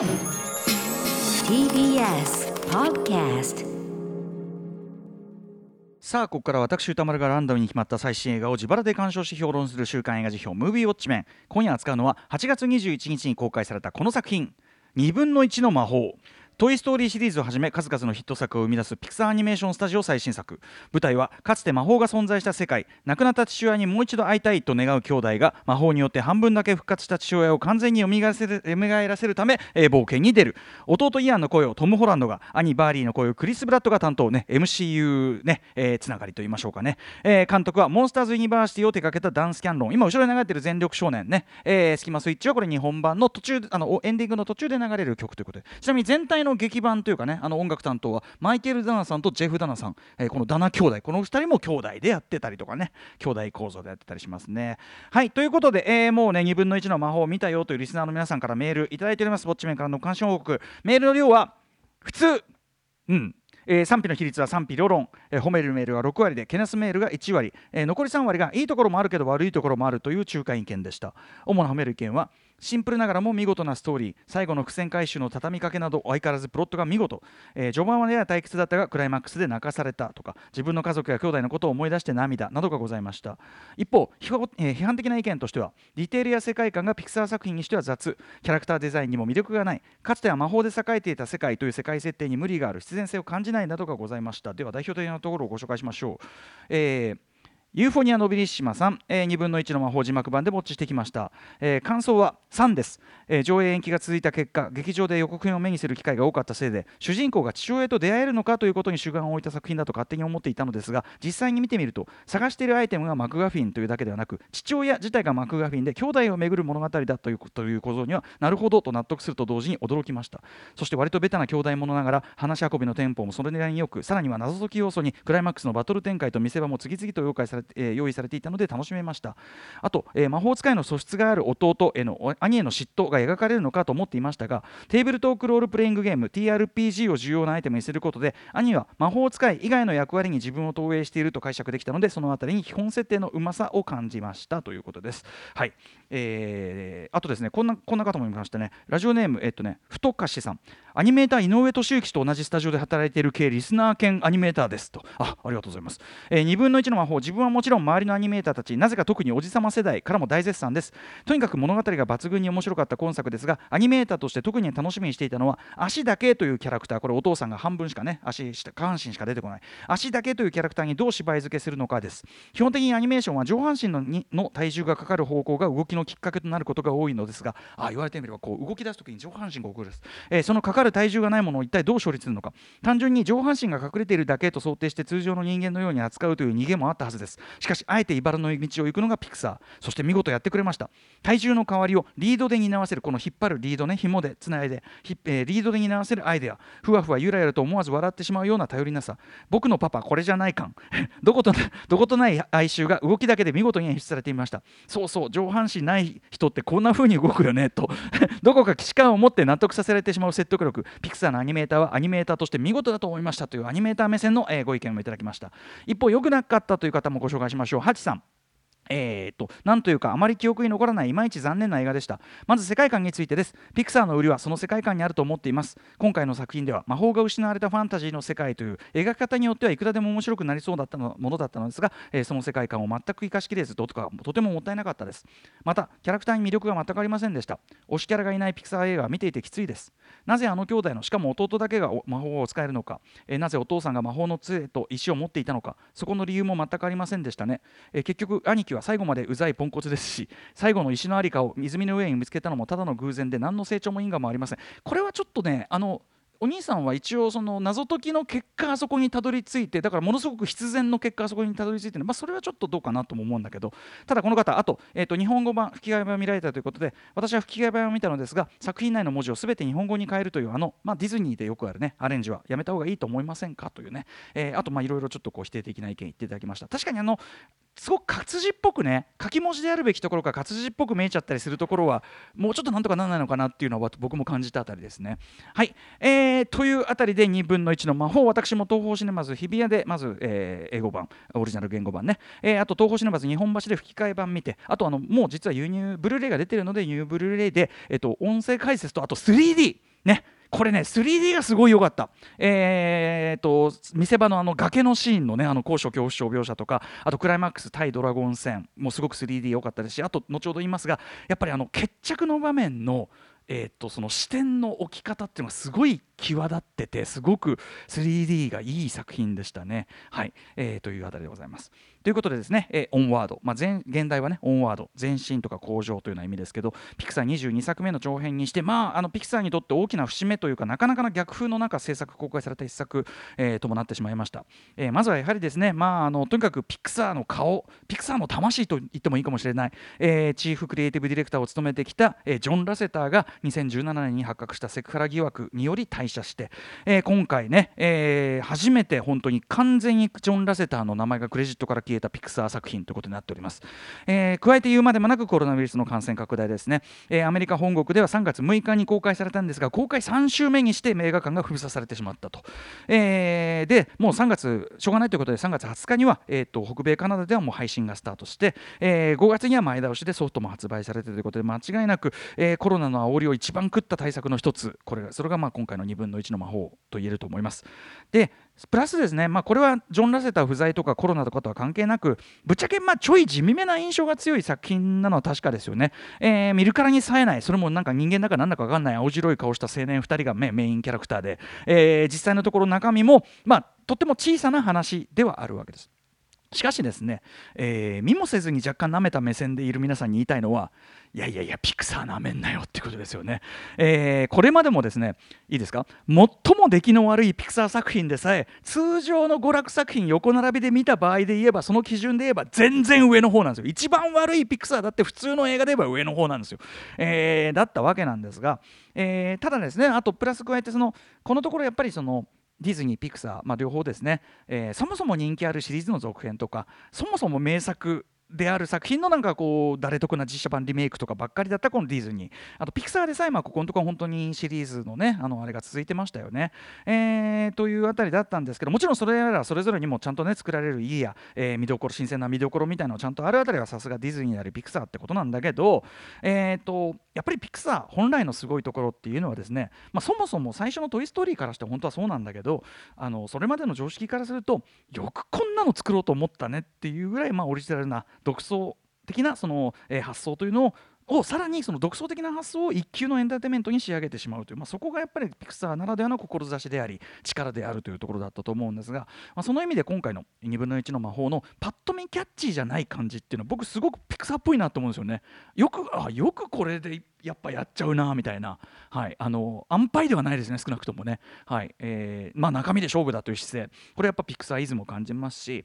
TBS Podcast さあここから私歌丸がランダムに決まった最新映画を自腹で鑑賞し評論する週刊映画辞表「ムービーウォッチメン」今夜扱うのは8月21日に公開されたこの作品「2分の1の魔法」トイ・ストーリーシリーズをはじめ数々のヒット作を生み出すピクサーアニメーションスタジオ最新作。舞台はかつて魔法が存在した世界亡くなった父親にもう一度会いたいと願う兄弟が魔法によって半分だけ復活した父親を完全に蘇らせる蘇らせるため、えー冒険に出る。弟イアンの声をトム・ホランドが兄バーリーの声をクリス・プラットが担当ね MCU ね、えーつながりと言いましょうかね、えー監督はモンスターズ・ユニバーシティを手掛けたダン・スキャンロン。今後ろに流れてる全力少年ね、えースキマスイッチはこれ日本版の途中あのエンディングの途中で流れる曲ということで。ちなみに全体のの劇版というかねあの音楽担当はマイケル・ダナさんとジェフ・ダナさん、えーこのダナ兄弟。この2人も兄弟でやってたりとかね。兄弟構造でやってたりしますね。はいということで、えーもうね2分の1の魔法を見たよというリスナーの皆さんからメールいただいております。ウォッチメンからの監視報告。メールの量は普通。うん。えー賛否の比率は賛否両論、えー褒めるメールが6割でけなすメールが1割、えー残り3割がいいところもあるけど悪いところもあるという中間意見でした。主な褒める意見はシンプルながらも見事なストーリー。最後の伏線回収の畳みかけなど相変わらずプロットが見事、えー序盤はやや退屈だったがクライマックスで泣かされたとか自分の家族や兄弟のことを思い出して涙などがございました。一方批判,、的な意見としてはディテールや世界観がピクサー作品にしては雑。キャラクターデザインにも魅力がない。かつては魔法で栄えていた世界という世界設定に無理がある。必然性を感じない。などがございました。では代表的なところをご紹介しましょう、えーユーフォニア・ノビリッシマさん、えー、2分の1の魔法字幕版でウォッチしてきました、えー感想は3です、えー上映延期が続いた結果劇場で予告編を目にする機会が多かったせいで主人公が父親と出会えるのかということに主眼を置いた作品だと勝手に思っていたのですが実際に見てみると探しているアイテムがマクガフィンというだけではなく父親自体がマクガフィンで兄弟をめぐる物語だというという構造にはなるほどと納得すると同時に驚きました。そして割とベタな兄弟ものながら話し運びのテンポもそれなりによくさらには謎解き要素にクライマックスのバトル展開と見せ場も次々と用意されて、えー用意されていたので楽しめました。あと、えー魔法使いの素質がある弟への兄への嫉妬が描かれるのかと思っていましたがテーブルトークロールプレイングゲーム TRPG を重要なアイテムにすることで兄は魔法使い以外の役割に自分を投影していると解釈できたのでそのあたりに基本設定のうまさを感じましたということです。はい。えーあとですねこんなこんな方もいましたね。ラジオネームえっとね太かしさん。アニメーター井上俊之氏と同じスタジオで働いている系リスナー兼アニメーターですと。あありがとうございます、えー、2分の1の魔法自分はもちろん周りのアニメーターたちなぜか特におじさま世代からも大絶賛です。とにかく物語が抜群に面白かった今作ですがアニメーターとして特に楽しみにしていたのは足だけというキャラクター。これお父さんが半分しかね足下半身しか出てこない。足だけというキャラクターにどう芝居付けするのかです。基本的にアニメーションは上半身のにの体重がかかる方向が動きのきっかけとなることが多いのですがあ言われてみればこう動き出す時に上半身が動く。です、えーそのかかる体重がないものを一体どう処理するのか。単純に上半身が隠れているだけと想定して通常の人間のように扱うという逃げもあったはずです。しかしあえて茨の道を行くのがピクサー。そして見事やってくれました。体重の代わりをリードで担わせるこの引っ張るリードね紐でつないでえーリードで担わせるアイデア。ふわふわゆらゆらと思わず笑ってしまうような頼りなさ。僕のパパこれじゃない感。どことどことない哀愁が動きだけで見事に演出されていました。そうそう上半身ない人ってこんな風に動くよねと。どこか既視感を持って納得させられてしまう説得力。ピクサーのアニメーターはアニメーターとして見事だと思いましたというアニメーター目線の、えご意見をいただきました。一方良くなかったという方もご紹介しましょう。ハチさん。えー、となんというかあまり記憶に残らないいまいち残念な映画でした。まず世界観についてです。ピクサーの売りはその世界観にあると思っています。今回の作品では魔法が失われたファンタジーの世界という描き方によってはいくらでも面白くなりそうだったのものだったのですが、えーその世界観を全く生かしきれずととかとてももったいなかったです。またキャラクターに魅力が全くありませんでした。推しキャラがいないピクサー映画は見ていてきついです。なぜあの兄弟のしかも弟だけが魔法を使えるのか、えーなぜお父さんが魔法の杖と石を持っていたのか。そこの理由も全くありませんでしたね、えー結局兄貴は最後までうざいポンコツですし最後の石のありかを泉の上に見つけたのもただの偶然で何の成長も因果もありません。これはちょっとねあのお兄さんは一応その謎解きの結果あそこにたどり着いてだからものすごく必然の結果あそこにたどり着いてまあ、それはちょっとどうかなとも思うんだけど。ただこの方あと,、えー、と日本語版吹き替え版を見られたということで私は吹き替え版を見たのですが作品内の文字を全て日本語に変えるというあの、まあ、ディズニーでよくあるねアレンジはやめた方がいいと思いませんか？というね、えーあといろいろちょっとこう否定的な意見言っていただきました。確かにあのすごく活字っぽくね書き文字であるべきところが活字っぽく見えちゃったりするところはもうちょっとなんとかならないのかなっていうのは僕も感じたあたりですね。はい、えーというあたりで2分の1の魔法私も東宝シネマズ日比谷でまず、えー英語版オリジナル言語版ね、えーあと東宝シネマズ日本橋で吹き替え版見てあとあのもう実は輸入ブルーレイが出てるので輸入ブルーレイで、えっと音声解説とあと 3D ね。これね 3D がすごい良かった。えー、と見せ場のあの崖のシーンのねあの高所恐怖症描写とかあとクライマックス対ドラゴン戦もすごく 3D 良かったですしあと後ほど言いますがやっぱりあの決着の場面のえー、とその視点の置き方っていうのがすごい際立っててすごく 3D がいい作品でしたね。はい、えー、というあたりでございます。ということでですね、えー、オンワード、まあ、前現代はねオンワード。前進とか向上というような意味ですけどピクサー22作目の長編にしてまああのピクサーにとって大きな節目というかなかなかな逆風の中制作公開された一作、えー、ともなってしまいました、えー、まずはやはりですねまああのとにかくピクサーの顔ピクサーの魂と言ってもいいかもしれない、えー、チーフクリエイティブディレクターを務めてきた、えー、ジョン・ラセターが2017年に発覚したセクハラ疑惑により退社して、えー、今回ね、えー、初めて本当に完全にジョン・ラセターの名前がクレジットから消えたピクサー作品ということになっております、えー、加えて言うまでもなくコロナウイルスの感染拡大ですね、えー、アメリカ本国では3月6日に公開されたんですが公開3週目にして映画館が封鎖されてしまったと、えー、でもう3月しょうがないということで3月20日には、えーと、北米カナダではもう配信がスタートして、えー、5月には前倒しでソフトも発売されてということで間違いなく、えー、コロナの煽りを一番食った対策の一つ。これがそれがまあ今回の2分の1の魔法と言えると思います。でプラスですね、まあ、これはジョン・ラセター不在とかコロナとかとは関係なくぶっちゃけまあちょい地味めな印象が強い作品なのは確かですよね、えー、見るからに冴えない。それもなんか人間だかなんだか分かんない。青白い顔した青年2人がメインキャラクターで、えー、実際のところ中身も、まあ、とっても小さな話ではあるわけです。しかしですね、えー、見もせずに若干舐めた目線でいる皆さんに言いたいのはいやいやいやピクサーなめんなよってことですよね、えー、これまでもですねいいですか？最も出来の悪いピクサー作品でさえ通常の娯楽作品横並びで見た場合で言えばその基準で言えば全然上の方なんですよ。一番悪いピクサーだって普通の映画で言えば上の方なんですよ、えー、だったわけなんですが、えー、ただですねあとプラス加えてそのこのところやっぱりそのディズニー、ピクサー、まあ、両方ですね、えー、そもそも人気あるシリーズの続編とかそもそも名作である作品のなんかこう誰得な実写版リメイクとかばっかりだったこのディズニー。あとピクサーでさえまあここのところ本当にシリーズのねあのあれが続いてましたよね、えー、というあたりだったんですけどもちろんそれらそれぞれにもちゃんとね作られるいいや、えー、見どころ新鮮な見どころみたいなのちゃんとあるあたりはさすがディズニーでありピクサーってことなんだけどえっ、ー、とやっぱりピクサー本来のすごいところっていうのはですね、まあ、そもそも最初の「トイ・ストーリー」からして本当はそうなんだけどあのそれまでの常識からするとよくこんなの作ろうと思ったねっていうぐらい、まあ、オリジナルな独創的なその、え、発想というのををさらにその独創的な発想を一級のエンターテインメントに仕上げてしまうという、まあ、そこがやっぱりピクサーならではの志であり力であるというところだったと思うんですが、まあ、その意味で今回の2分の1の魔法のパッと見キャッチーじゃない感じっていうのは僕すごくピクサーっぽいなと思うんですよね。よくあよくこれでやっぱやっちゃうなみたいな、はい、あの安牌ではないですね少なくともね、はいえーまあ、中身で勝負だという姿勢これやっぱピクサーイズムを感じますし。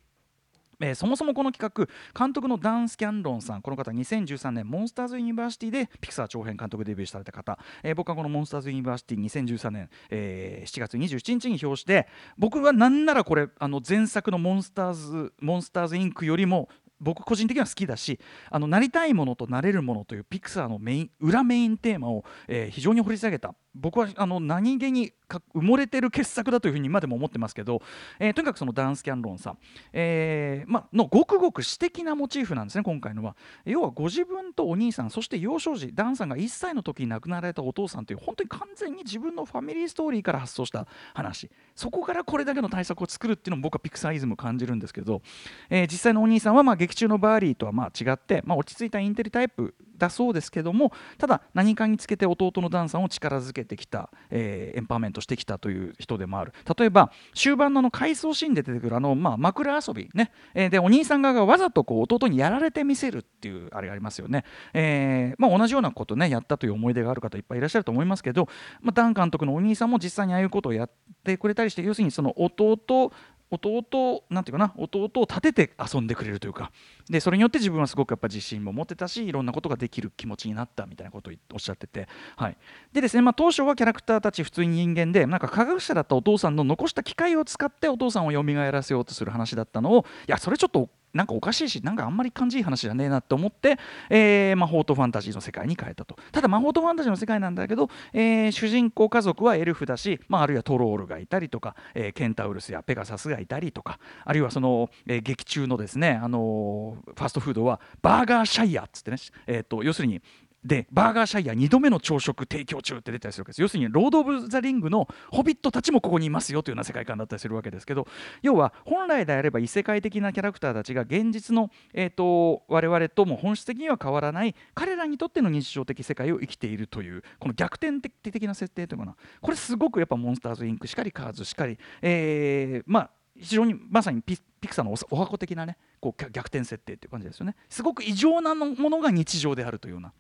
えー、そもそもこの企画監督のダン・スキャンロンさんこの方2013年モンスターズ・ユニバーシティでピクサー長編監督デビューされた方、えー、僕はこのモンスターズ・ユニバーシティ2013年、えー、7月27日に評して僕はなんならこれあの前作のモンスターズモンスターズインクよりも僕個人的には好きだしあのなりたいものとなれるものというピクサーのメイン裏メインテーマを、えー、非常に掘り下げた僕はあの何気に埋もれてる傑作だというふうに今でも思ってますけど、えー、とにかくそのダンスキャンロンさん、えーま、のごくごく私的なモチーフなんですね今回のは。要はご自分とお兄さんそして幼少時ダンさんが1歳の時に亡くなられたお父さんという本当に完全に自分のファミリーストーリーから発想した話。そこからこれだけの対策を作るっていうのも僕はピクサーイズム感じるんですけど、えー、実際のお兄さんはまあ劇中のバーリーとはまあ違って、まあ、落ち着いたインテリタイプだそうですけどもただ何かにつけて弟のダンさんを力づけてきた、えー、エンパワーメントしてきたという人でもある。例えば終盤のの回想シーンで出てくるあの、まあ、枕遊びね、えー、でお兄さん側がわざとこう弟にやられてみせるっていうあれがありますよね、えーまあ、同じようなことねやったという思い出がある方いっぱいいらっしゃると思いますけど、まあ、ダン監督のお兄さんも実際にああいうことをやってくれたりして要するにその弟弟なんていうかな弟を立てて遊んでくれるというか。でそれによって自分はすごくやっぱ自信も持てたしいろんなことができる気持ちになったみたいなことをおっしゃってて、はい、でですね、まあ、当初はキャラクターたち普通に人間でなんか科学者だったお父さんの残した機械を使ってお父さんを蘇らせようとする話だったのをいやそれちょっとなんかおかしいしなんかあんまり感じいい話じゃねえなと思って、えー、魔法とファンタジーの世界に変えたと。ただ魔法とファンタジーの世界なんだけど、えー、主人公家族はエルフだし、まあ、あるいはトロールがいたりとか、えー、ケンタウルスやペガサスがいたりとかあるいはその、えー、劇中のですね、あのー、ファストフードはバーガーシャイアっつってね、えーと、要するにでバーガーシャイア2度目の朝食提供中って出たりするわけです。要するにロード・オブ・ザ・リングのホビットたちもここにいますよというような世界観だったりするわけですけど要は本来であれば異世界的なキャラクターたちが現実の、えーと、我々とも本質的には変わらない彼らにとっての日常的世界を生きているというこの逆転的な設定というかな。これすごくやっぱモンスターズ・インクしかりカーズしかり、えー、まあ非常にまさにピピクサーのお箱的なねこう逆転設定っていう感じですよね。すごく異常なものが日常であるというような。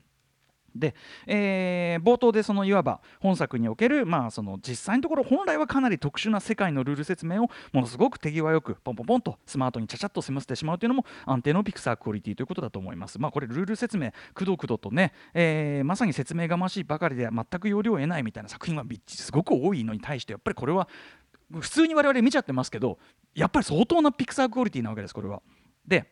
で、えー、冒頭でそのいわば本作における、まあ、その実際のところ本来はかなり特殊な世界のルール説明をものすごく手際よくポンポンポンとスマートにちゃちゃっと済ませてしまうというのも安定のピクサークオリティということだと思います。まあ、これルール説明くどくどとね、えー、まさに説明がましいばかりで全く要領を得ないみたいな作品はすごく多いのに対してやっぱりこれは普通に我々見ちゃってますけどやっぱり相当なピクサークオリティなわけですこれは。で、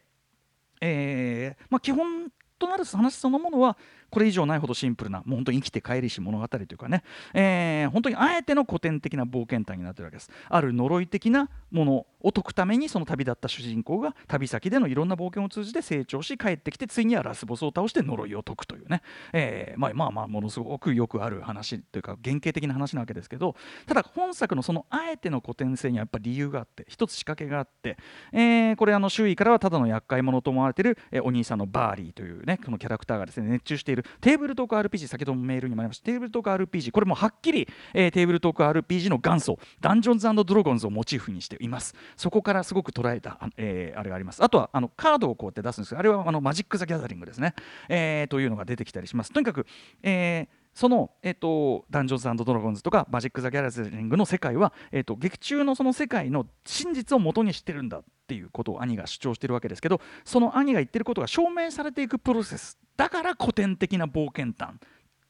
えーまあ、基本となる話そのものはこれ以上ないほどシンプルなもう本当に生きて帰りし物語というかね、えー、本当にあえての古典的な冒険譚になってるわけです。ある呪い的なものを解くためにその旅立った主人公が旅先でのいろんな冒険を通じて成長し帰ってきてついにはラスボスを倒して呪いを解くというね、えー、まあまあまあものすごくよくある話というか原型的な話なわけですけどただ本作のそのあえての古典性にはやっぱり理由があって一つ仕掛けがあって、えー、これあの周囲からはただの厄介者と思われている、え、お兄さんのバーリーというねこのキャラクターがですね熱中しているテーブルトーク RPG 先ほどもメールにもありました。テーブルトーク RPG これもはっきり、えー、テーブルトーク RPG の元祖ダンジョンズドラゴンズをモチーフにしています。そこからすごく捉えた、えー、あれがあります。あとはあのカードをこうやって出すんですがあれはあのマジック・ザ・ギャザリングですね、えー、というのが出てきたりします。とにかく、えーその、えーと、ダンジョンズドラゴンズとかマジック・ザ・ギャラザリングの世界は、えーと、劇中のその世界の真実を元にしてるんだっていうことを兄が主張してるわけですけどその兄が言ってることが証明されていくプロセスだから古典的な冒険譚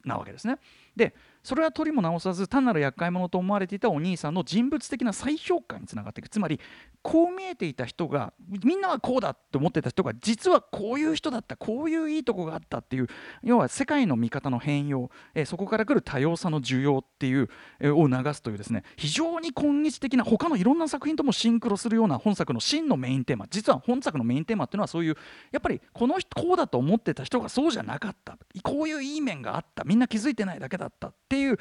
なわけですね。でそれは取りも直さず単なる厄介者と思われていたお兄さんの人物的な再評価につながっていく。つまりこう見えていた人がみんなはこうだって思ってた人が実はこういう人だったこういういいとこがあったっていう要は世界の見方の変容、え、そこから来る多様さの需要っていう、え、を流すというですね非常に今日的な他のいろんな作品ともシンクロするような本作の真のメインテーマ実は本作のメインテーマっていうのはそういうやっぱりこの人こうだと思ってた人がそうじゃなかった。こういういい面があった。みんな気づいてないだけだったっていう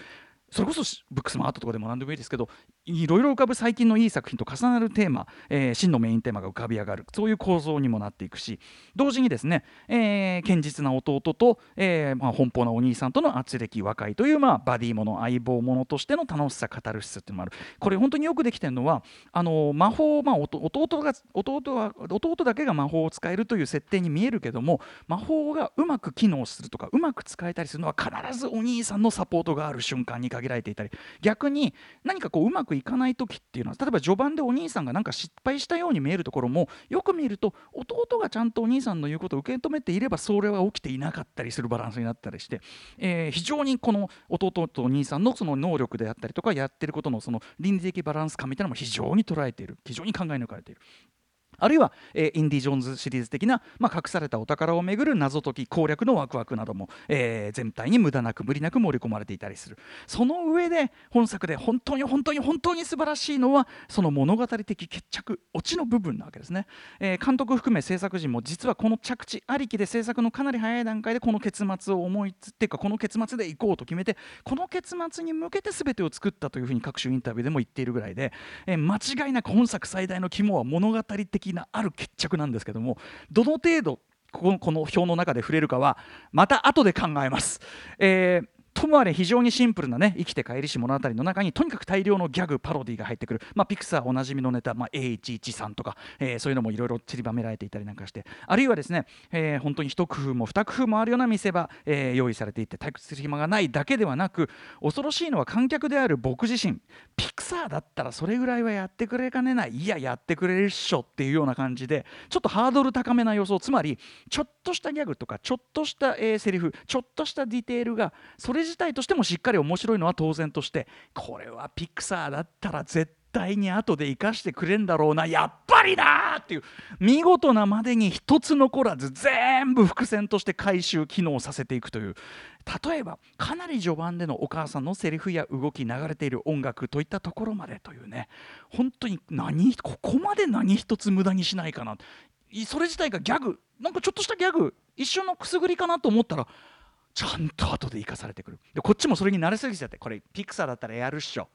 それこそブックスマートとかでも何でもいいですけどいろいろ浮かぶ最近のいい作品と重なるテーマ、えー、真のメインテーマが浮かび上がる。そういう構造にもなっていくし同時にですね、えー、堅実な弟と、えーまあ、奔放なお兄さんとの圧力和解という、まあ、バディもの相棒ものとしての楽しさカタルシスっていうのもある。これ本当によくできてるのはあの魔法、まあ、弟が弟は弟だけが魔法を使えるという設定に見えるけども魔法がうまく機能するとかうまく使えたりするのは必ずお兄さんのサポートがある瞬間に限限られていたり逆に何かこううまくいかない時っていうのは例えば序盤でお兄さんがなんか失敗したように見えるところもよく見ると弟がちゃんとお兄さんの言うことを受け止めていればそれは起きていなかったりするバランスになったりして、えー、非常にこの弟とお兄さんのその能力であったりとかやってることのその倫理的バランス感みたいなのも非常に捉えている非常に考え抜かれている。あるいは、えー、インディ・ジョーンズシリーズ的な、まあ、隠されたお宝をめぐる謎解き攻略のワクワクなども、えー、全体に無駄なく無理なく盛り込まれていたりする。その上で本作で本当に本当に本当に素晴らしいのはその物語的決着オチの部分なわけですね、えー、監督含め制作陣も実はこの着地ありきで制作のかなり早い段階でこの結末を思いつっていうかこの結末でいこうと決めてこの結末に向けて全てを作ったというふうに各種インタビューでも言っているぐらいで、えー、間違いなく本作最大の肝は物語的なある決着なんですけどもどの程度このこの表の中で触れるかはまた後で考えます。えーともあれ非常にシンプルなね生きて帰りし物語の中にとにかく大量のギャグパロディが入ってくる、まあ、ピクサーおなじみのネタ、まあ、A113 とか、えー、そういうのもいろいろ散りばめられていたりなんかして。あるいはですね、えー、本当に一工夫も二工夫もあるような見せ場、えー、用意されていて退屈する暇がないだけではなく恐ろしいのは観客である僕自身。ピクサーだったらそれぐらいはやってくれかねない。いややってくれるっしょっていうような感じでちょっとハードル高めな予想つまりちょっとしたギャグとかちょっとした、えー、セリフちょっとしたディテールがそれれ自体としてもしっかり面白いのは当然としてこれはピクサーだったら絶対に後で生かしてくれんだろうなやっぱりなっていう。見事なまでに一つ残らず全部伏線として回収機能させていくという。例えばかなり序盤でのお母さんのセリフや動き流れている音楽といったところまでというね。本当に何ここまで何一つ無駄にしないかな。それ自体がギャグ。なんかちょっとしたギャグ。一瞬のくすぐりかなと思ったらちゃんと後で生かされてくる。でこっちもそれに慣れすぎちゃってこれピクサーだったらやるっしょ。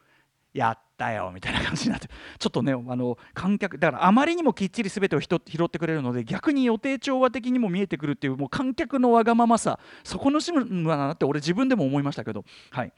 やったよみたいな感じになって。ちょっとねあの観客だからあまりにもきっちり全てを拾ってくれるので逆に予定調和的にも見えてくるっていうもう観客のわがままさ。そこのシムだなって俺自分でも思いましたけど。はい。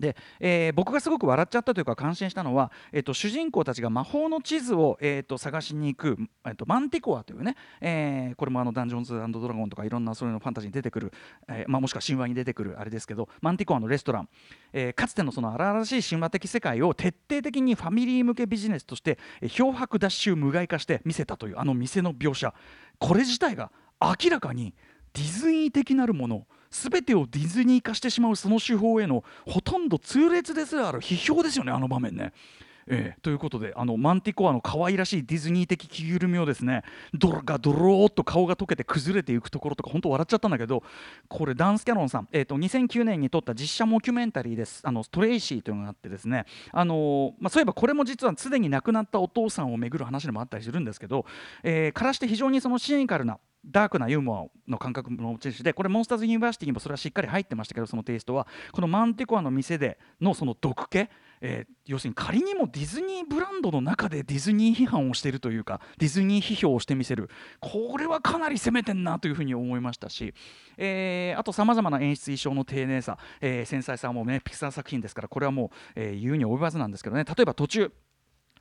で、えー、僕がすごく笑っちゃったというか感心したのは、えーと、主人公たちが魔法の地図を、えーと、探しに行く、えーと、マンティコアというね、えー、これもあのダンジョンズドラゴンとかいろんなそういうのファンタジーに出てくる、えーまあ、もしくは神話に出てくるあれですけどマンティコアのレストラン、えー、かつてのその荒々しい神話的世界を徹底的にファミリー向けビジネスとして、え、漂白脱臭無害化して見せたというあの店の描写。これ自体が明らかにディズニー的なるもの。全てをディズニー化してしまうその手法へのほとんど痛烈ですらある批評ですよねあの場面ね。えー、ということであのマンティコアの可愛らしいディズニー的着ぐるみをですね。ドラがドローっと顔が溶けて崩れていくところとか本当笑っちゃったんだけどこれダンス・キャノンさん、えーと、2009年に撮った実写モキュメンタリーです。あのトレイシーというのがあってですね。あの、まあ、そういえばこれも実はすでに亡くなったお父さんをめぐる話でもあったりするんですけど、えー、からして非常にそのシニカルなダークなユーモアの感覚の持ち主でこれモンスターズ・ユニバーシティにもそれはしっかり入ってましたけどそのテイストはこのマンティコアの店でのその毒気、えー、要するに仮にもディズニーブランドの中でディズニー批判をしているというかディズニー批評をしてみせる。これはかなり攻めてんなというふうに思いましたし、えー、あとさまざまな演出意匠の丁寧さ、えー、繊細さもねピクサー作品ですからこれはもう、えー、言うに及ばずなんですけどね。例えば途中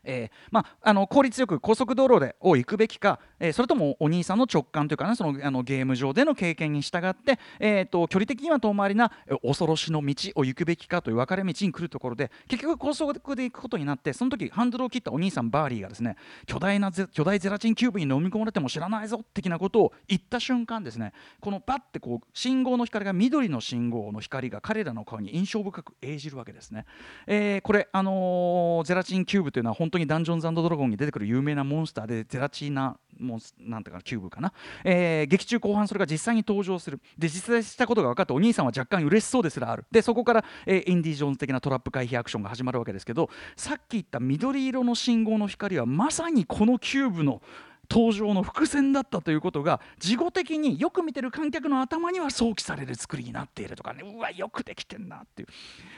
えーまあ、あの効率よく高速道路でを行くべきか、えー、それともお兄さんの直感というか、ね、そのあのゲーム上での経験に従って、えーと、距離的には遠回りな恐ろしの道を行くべきかという分かれ道に来るところで結局高速で行くことになってその時ハンドルを切ったお兄さんバーリーがですね巨大な巨大ゼラチンキューブに飲み込まれても知らないぞ的なことを言った瞬間ですねこのバッてこう信号の光が緑の信号の光が彼らの顔に印象深く映じるわけですね。えー、これ、あのー、ゼラチンキューブというのは本当にダンジョンズドラゴンに出てくる有名なモンスターでゼラチーナモンスなんていうかキューブかな、えー、劇中後半それが実際に登場する。で実在したことが分かってお兄さんは若干嬉しそうですらある。でそこから、えー、インディ・ジョーンズ的なトラップ回避アクションが始まるわけですけどさっき言った緑色の信号の光はまさにこのキューブの登場の伏線だったということが事後的によく見てる観客の頭には想起される作りになっているとかね。うわよくできてんなっていう、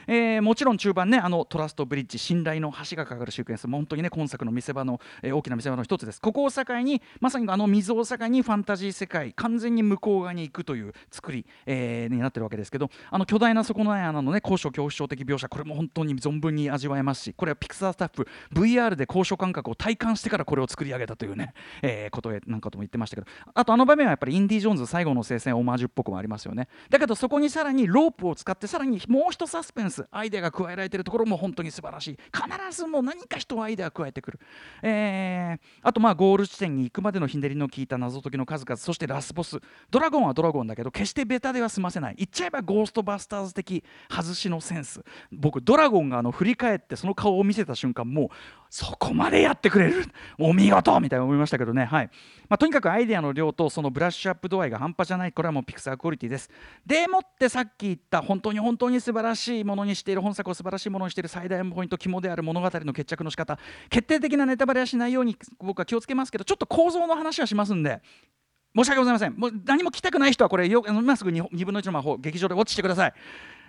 えー、もちろん中盤ねあのトラストブリッジ信頼の橋がかかるシークエンスも本当にね今作の見せ場の、えー、大きな見せ場の一つです。ここを境にまさにあの溝を境にファンタジー世界完全に向こう側に行くという作り、えー、になってるわけですけどあの巨大な底の穴のね高所恐怖症的描写これも本当に存分に味わえますしこれはピクサースタッフ VR で高所感覚を体感してからこれを作り上げたというね、えー、ことへなんかとも言ってましたけどあとあの場面はやっぱりインディ・ジョーンズ最後の聖戦オマージュっぽくもありますよね。だけどそこにさらにロープを使ってさらにもう一サスペンスアイデアが加えられてるところも本当に素晴らしい。必ずもう何か人アイデア加えてくる、えー、あとまあゴール地点に行くまでのひねりの効いた謎解きの数々そしてラスボス。ドラゴンはドラゴンだけど決してベタでは済ませない。言っちゃえばゴーストバスターズ的外しのセンス。僕ドラゴンがあの振り返ってその顔を見せた瞬間もうそこまでやってくれる。お見事みたいな思いましたけどね。はい。まあ、とにかくアイデアの量とそのブラッシュアップ度合いが半端じゃない。これはもうピクサークオリティです。でもってさっき言った本当に本当に素晴らしいものにしている本作を素晴らしいものにしている最大のポイント肝である物語の決着の仕方。決定的なネタバレはしないように僕は気をつけますけどちょっと構造の話はしますんで。申し訳ございません。もう何も聞きたくない人はこれよ今すぐ 2, 2分の1の魔法劇場でウォッチしてください。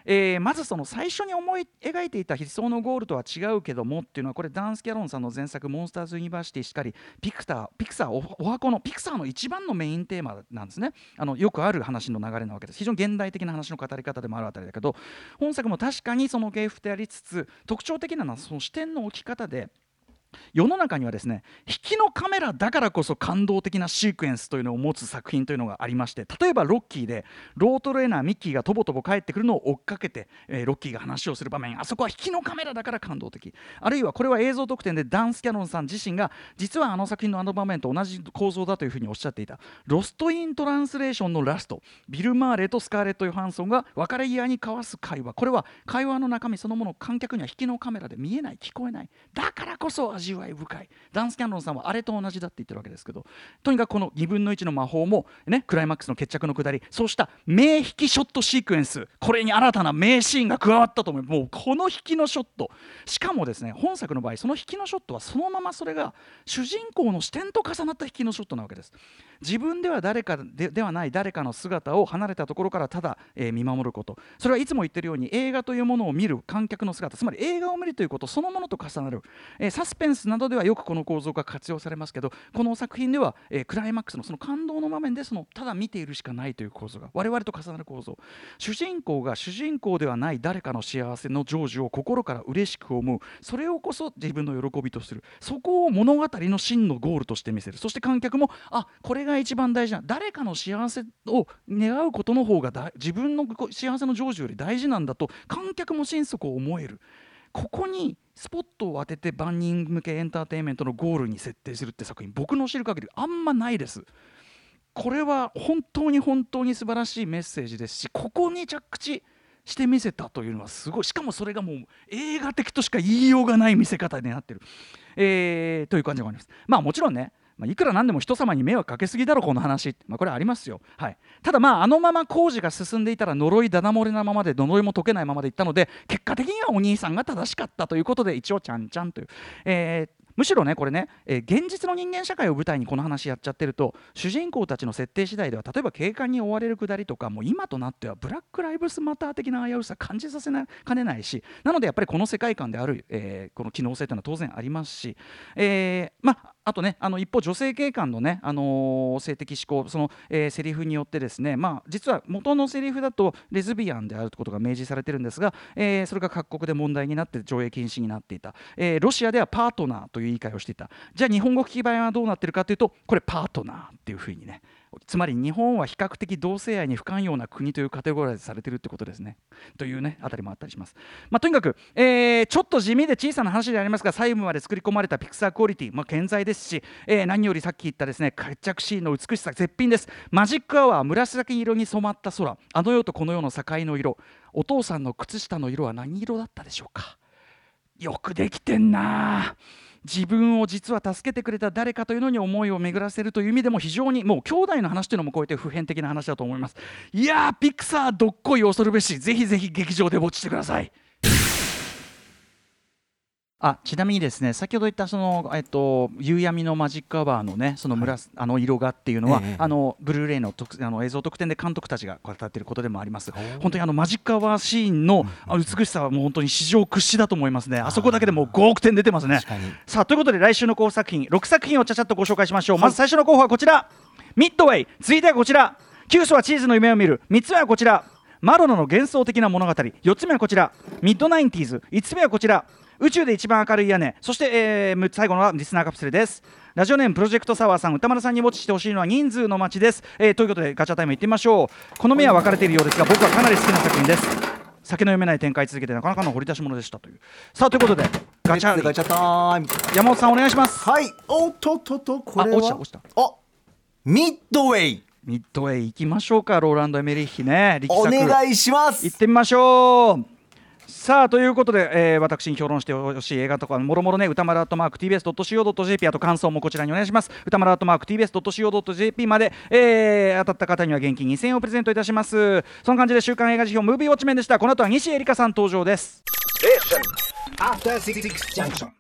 えー、まずその最初に思い描いていた理想のゴールとは違うけどもっていうのはこれダンス・キャロンさんの前作「モンスターズ・ユニバーシティ」しかりピクターピクサーお箱のピクサーの一番のメインテーマなんですね。あのよくある話の流れなわけです。非常に現代的な話の語り方でもあるあたりだけど本作も確かにその芸風でありつつ特徴的なのはその視点の置き方で世の中にはですね引きのカメラだからこそ感動的なシークエンスというのを持つ作品というのがありまして例えばロッキーでロートレーナーミッキーがとぼとぼ帰ってくるのを追っかけて、えー、ロッキーが話をする場面。あそこは引きのカメラだから感動的。あるいはこれは映像特典でダンス・キャノンさん自身が実はあの作品のあの場面と同じ構造だというふうにおっしゃっていた。ロスト・イン・トランスレーションのラスト。ビル・マーレとスカーレット・ヨハンソンが別れ際に交わす会話。これは会話の中身そのもの観客には引きのカメラで見えない聞こえない。だからこそ味わい深い。ダンスキャノンさんはあれと同じだって言ってるわけですけどとにかくこの2分の1の魔法も、ね、クライマックスの決着のくだりそうした名引きショットシークエンスこれに新たな名シーンが加わったと思うもうこの引きのショット。しかもですね本作の場合その引きのショットはそのままそれが主人公の視点と重なった引きのショットなわけです。自分では誰かでではない誰かの姿を離れたところからただ、えー見守ること。それはいつも言ってるように映画というものを見る観客の姿。つまり映画を見るということそのものと重なる、えーサスペンスなどではよくこの構造が活用されますけどこの作品では、えークライマックスのその感動の場面でそのただ見ているしかないという構造が我々と重なる構造。主人公が主人公ではない誰かの幸せの成就を心から嬉しく思う。それをこそ自分の喜びとする。そこを物語の真のゴールとして見せる。そして観客もあこれがが一番大事な誰かの幸せを願うことの方が自分の幸せの成就より大事なんだと観客も心底思える。ここにスポットを当てて万人向けエンターテインメントのゴールに設定するって作品僕の知る限りあんまないです。これは本当に本当に素晴らしいメッセージですしここに着地して見せたというのはすごいしかもそれがもう映画的としか言いようがない見せ方になってる、えーという感じがあります。まあもちろんねまあ、いくらなんでも人様に迷惑かけすぎだろこの話、まあ、これありますよ、はい、ただまああのまま工事が進んでいたら呪いだだ漏れなままで呪いも解けないままでいったので結果的にはお兄さんが正しかったということで一応ちゃんちゃんと。いう、えーむしろねこれね、えー現実の人間社会を舞台にこの話やっちゃってると主人公たちの設定次第では例えば警官に追われるくだりとかもう今となってはブラック・ライブスマター的な危うさ感じさせなかねないしなのでやっぱりこの世界観である、えーこの機能性というのは当然ありますし、えーまああとねあの一方女性警官のね、あのー性的思考その、えーセリフによってですねまあ実は元のセリフだとレズビアンであることが明示されてるんですが、えーそれが各国で問題になって上映禁止になっていた、えーロシアではパートナーという言い換えをしていた。じゃあ日本語聞き場合はどうなってるかというとこれパートナーっていうふうにねつまり日本は比較的同性愛に不寛容な国というカテゴライズされてるってことですね。というねあたりもあったりします。まあ、とにかく、えーちょっと地味で小さな話でありますが細部まで作り込まれたピクサークオリティ、まあ、健在ですし、えー何よりさっき言ったですね決着シーンの美しさ絶品です。マジックアワー紫色に染まった空あの世とこの世の境の色お父さんの靴下の色は何色だったでしょうかよくできてんなあ自分を実は助けてくれた誰かというのに思いを巡らせるという意味でも非常にもう兄弟の話というのも超えて普遍的な話だと思います。いやーピクサーどっこい恐るべし。ぜひぜひ劇場でウォッチしてください。あちなみにですね先ほど言ったその、えっと、夕闇のマジックアワーのねその紫、あの色がっていうのは、ええあのブルーレイの特あの映像特典で監督たちが語っていることでもあります。ー。本当にあのマジックアワーシーンの美しさはもう本当に史上屈指だと思いますね。あそこだけでもう5億点出てますね。さあということで来週の候補作品6作品をちゃちゃっとご紹介しましょう、まず最初の候補はこちら。ミッドウェイ。続いてはこちら。キュースはチーズの夢を見る。3つ目はこちら。マロナの幻想的な物語。4つ目はこちら。ミッドナインティーズ。5つ目はこちら宇宙で一番明るい屋根。そして、えー最後のはリスナーカプセルです。ラジオネームプロジェクトサワーさん。宇多丸さんにウォッチしてほしいのは人数の街です、えーということでガチャタイムいってみましょう。好みは分かれているようですが僕はかなり好きな作品です。先の読めない展開続けてなかなかの掘り出し物でしたという。さあということでガチャガチャタイム。山本さんお願いします。はい。おっとっとっとこれは？あ落ちた落ちた。あミッドウェイ。ミッドウェイ行きましょうかローランド・エメリッヒね。力お作願いします。行ってみましょうさあということで、えー私に評論してほしい映画とかもろもろね歌丸アットマーク TBS.CO.JP あと感想もこちらにお願いします。歌丸アットマーク TBS.CO.JP まで、えー当たった方には現金2000円をプレゼントいたします。その感じで週刊映画辞表ムービーウォッチメンでした。この後は西エリカさん登場です。え